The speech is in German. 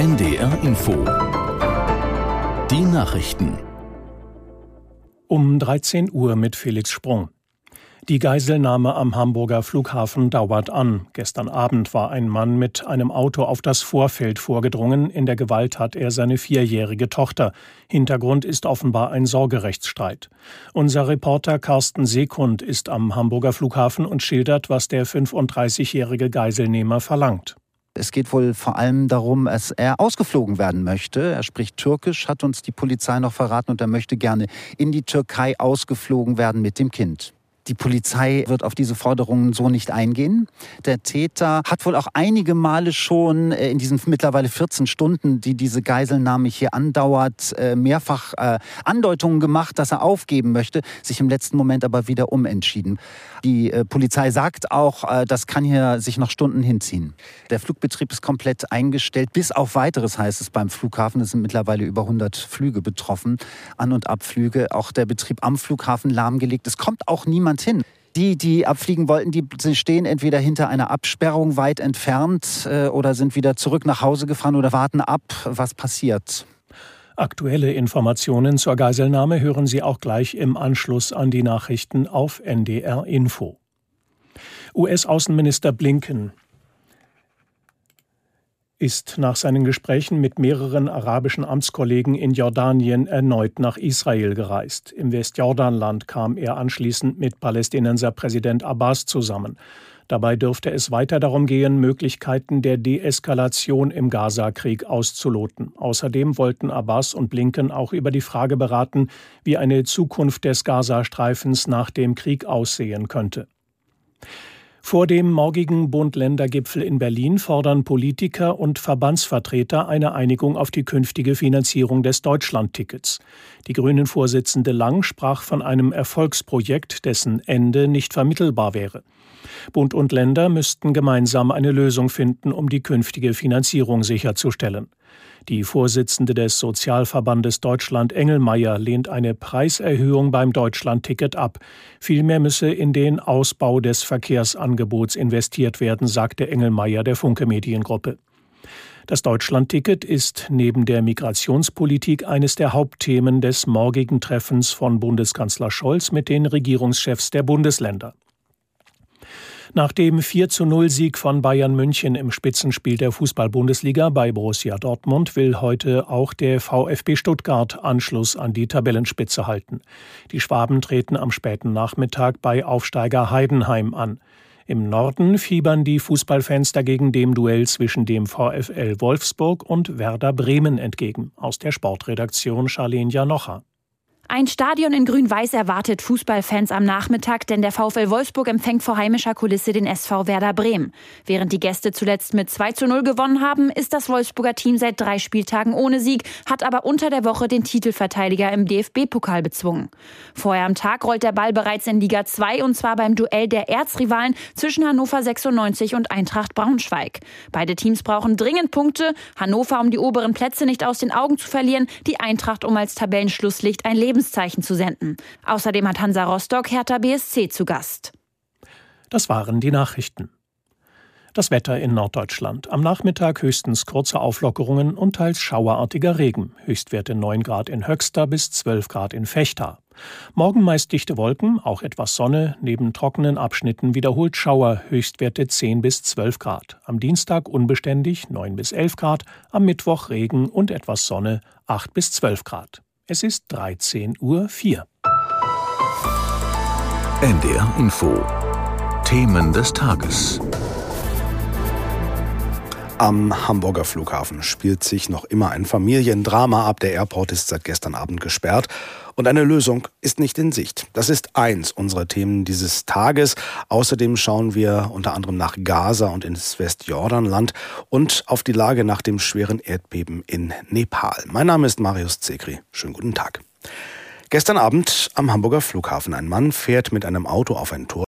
NDR Info. Die Nachrichten. Um 13 Uhr mit Felix Sprung. Die Geiselnahme am Hamburger Flughafen dauert an. Gestern Abend war ein Mann mit einem Auto auf das Vorfeld vorgedrungen. In der Gewalt hat er seine vierjährige Tochter. Hintergrund ist offenbar ein Sorgerechtsstreit. Unser Reporter Carsten Sekund ist am Hamburger Flughafen und schildert, was der 35-jährige Geiselnehmer verlangt. Es geht wohl vor allem darum, dass er ausgeflogen werden möchte. Er spricht Türkisch, hat uns die Polizei noch verraten, und er möchte gerne in die Türkei ausgeflogen werden mit dem Kind. Die Polizei wird auf diese Forderungen so nicht eingehen. Der Täter hat wohl auch einige Male schon äh, in diesen mittlerweile 14 Stunden, die diese Geiselnahme hier andauert, äh, mehrfach äh, Andeutungen gemacht, dass er aufgeben möchte, sich im letzten Moment aber wieder umentschieden. Die Polizei sagt auch, das kann hier sich noch Stunden hinziehen. Der Flugbetrieb ist komplett eingestellt, bis auf weiteres heißt es beim Flughafen. Es sind mittlerweile über 100 Flüge betroffen, An- und Abflüge. Auch der Betrieb am Flughafen lahmgelegt. Es kommt auch niemand niemand. Die, die abfliegen wollten, die stehen entweder hinter einer Absperrung weit entfernt äh, oder sind wieder zurück nach Hause gefahren oder warten ab, was passiert. Aktuelle Informationen zur Geiselnahme hören Sie auch gleich im Anschluss an die Nachrichten auf NDR Info. US-Außenminister Blinken ist nach seinen Gesprächen mit mehreren arabischen Amtskollegen in Jordanien erneut nach Israel gereist. Im Westjordanland kam er anschließend mit Palästinenser Präsident Abbas zusammen. Dabei dürfte es weiter darum gehen, Möglichkeiten der Deeskalation im Gaza-Krieg auszuloten. Außerdem wollten Abbas und Blinken auch über die Frage beraten, wie eine Zukunft des Gazastreifens nach dem Krieg aussehen könnte. Vor dem morgigen Bund-Länder-Gipfel in Berlin fordern Politiker und Verbandsvertreter eine Einigung auf die künftige Finanzierung des Deutschlandtickets. Die Grünen-Vorsitzende Lang sprach von einem Erfolgsprojekt, dessen Ende nicht vermittelbar wäre. Bund und Länder müssten gemeinsam eine Lösung finden, um die künftige Finanzierung sicherzustellen. Die Vorsitzende des Sozialverbandes Deutschland Engelmeier lehnt eine Preiserhöhung beim Deutschlandticket ab. Vielmehr müsse in den Ausbau des Verkehrsangebots investiert werden, sagte Engelmeier der Funke Mediengruppe. Das Deutschlandticket ist neben der Migrationspolitik eines der Hauptthemen des morgigen Treffens von Bundeskanzler Scholz mit den Regierungschefs der Bundesländer. Nach dem 4 zu 0 Sieg von Bayern München im Spitzenspiel der Fußball-Bundesliga bei Borussia Dortmund will heute auch der VfB Stuttgart Anschluss an die Tabellenspitze halten. Die Schwaben treten am späten Nachmittag bei Aufsteiger Heidenheim an. Im Norden fiebern die Fußballfans dagegen dem Duell zwischen dem VfL Wolfsburg und Werder Bremen entgegen. Aus der Sportredaktion Charlene Janocha. Ein Stadion in Grün-Weiß erwartet Fußballfans am Nachmittag, denn der VfL Wolfsburg empfängt vor heimischer Kulisse den SV Werder Bremen. Während die Gäste zuletzt mit 2 zu 0 gewonnen haben, ist das Wolfsburger Team seit drei Spieltagen ohne Sieg, hat aber unter der Woche den Titelverteidiger im DFB-Pokal bezwungen. Vorher am Tag rollt der Ball bereits in Liga 2 und zwar beim Duell der Erzrivalen zwischen Hannover 96 und Eintracht Braunschweig. Beide Teams brauchen dringend Punkte. Hannover, um die oberen Plätze nicht aus den Augen zu verlieren, die Eintracht, um als Tabellenschlusslicht ein Leben Lebenszeichen zu senden. Außerdem hat Hansa Rostock Hertha BSC zu Gast. Das waren die Nachrichten. Das Wetter in Norddeutschland. Am Nachmittag höchstens kurze Auflockerungen und teils schauerartiger Regen. Höchstwerte 9 Grad in Höxter bis 12 Grad in Fechter. Morgen meist dichte Wolken, auch etwas Sonne, neben trockenen Abschnitten wiederholt Schauer, Höchstwerte 10 bis 12 Grad. Am Dienstag unbeständig 9 bis 11 Grad, am Mittwoch Regen und etwas Sonne 8 bis 12 Grad. Es ist 13.04 Uhr. NDR Info. Themen des Tages. Am Hamburger Flughafen spielt sich noch immer ein Familiendrama ab. Der Airport ist seit gestern Abend gesperrt und eine Lösung ist nicht in Sicht. Das ist eins unserer Themen dieses Tages. Außerdem schauen wir unter anderem nach Gaza und ins Westjordanland und auf die Lage nach dem schweren Erdbeben in Nepal. Mein Name ist Marius Zekri. Schönen guten Tag. Gestern Abend am Hamburger Flughafen. Ein Mann fährt mit einem Auto auf ein Tor